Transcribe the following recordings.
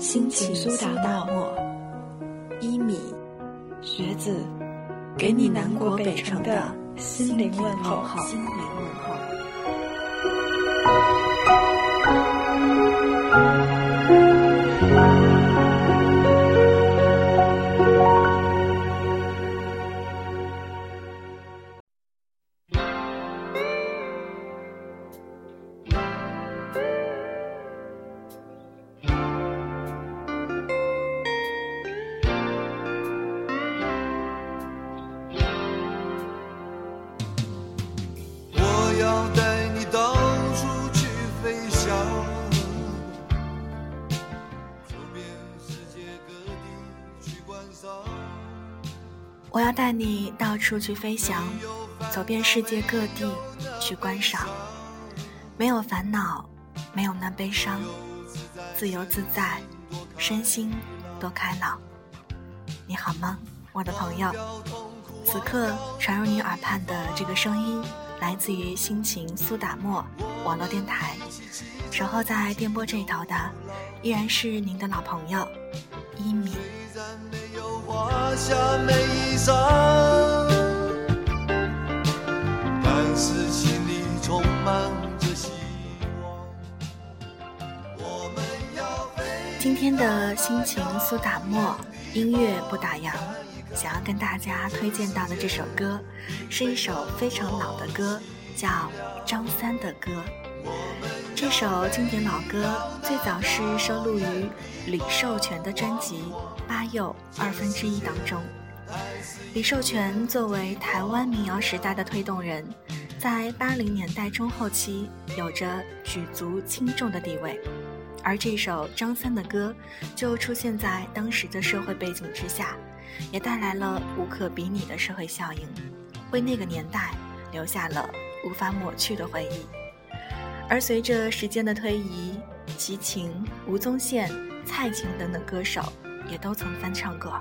心情苏打大漠，一米，学子，给你南国北城的心灵问候。心灵问候。我要带你到处去飞翔，走遍世界各地去观赏。没有烦恼，没有那悲伤，自由自在，身心多开朗。你好吗，我的朋友？此刻传入你耳畔的这个声音，来自于心情苏打沫网络电台。守候在电波这一头的，依然是您的老朋友一米。今天的心情苏打沫，音乐不打烊。想要跟大家推荐到的这首歌，是一首非常老的歌，叫《张三的歌》。这首经典老歌最早是收录于李寿全的专辑《八又二分之一》当中。李寿全作为台湾民谣时代的推动人，在八零年代中后期有着举足轻重的地位。而这首张三的歌就出现在当时的社会背景之下，也带来了无可比拟的社会效应，为那个年代留下了无法抹去的回忆。而随着时间的推移，齐秦、吴宗宪、蔡琴等等歌手也都曾翻唱过。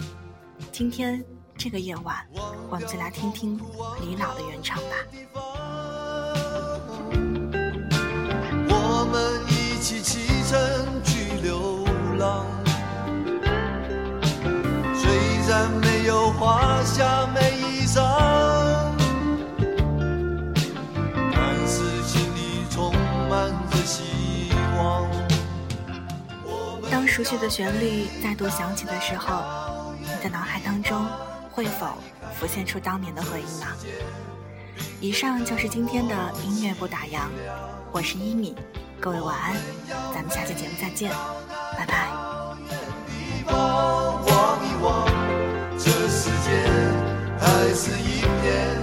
今天这个夜晚，我们就来听听李老的原唱吧。熟悉的旋律再度响起的时候，你的脑海当中会否浮现出当年的回忆呢？以上就是今天的音乐不打烊，我是一米，各位晚安，咱们下期节目再见，拜拜。这世界还是一片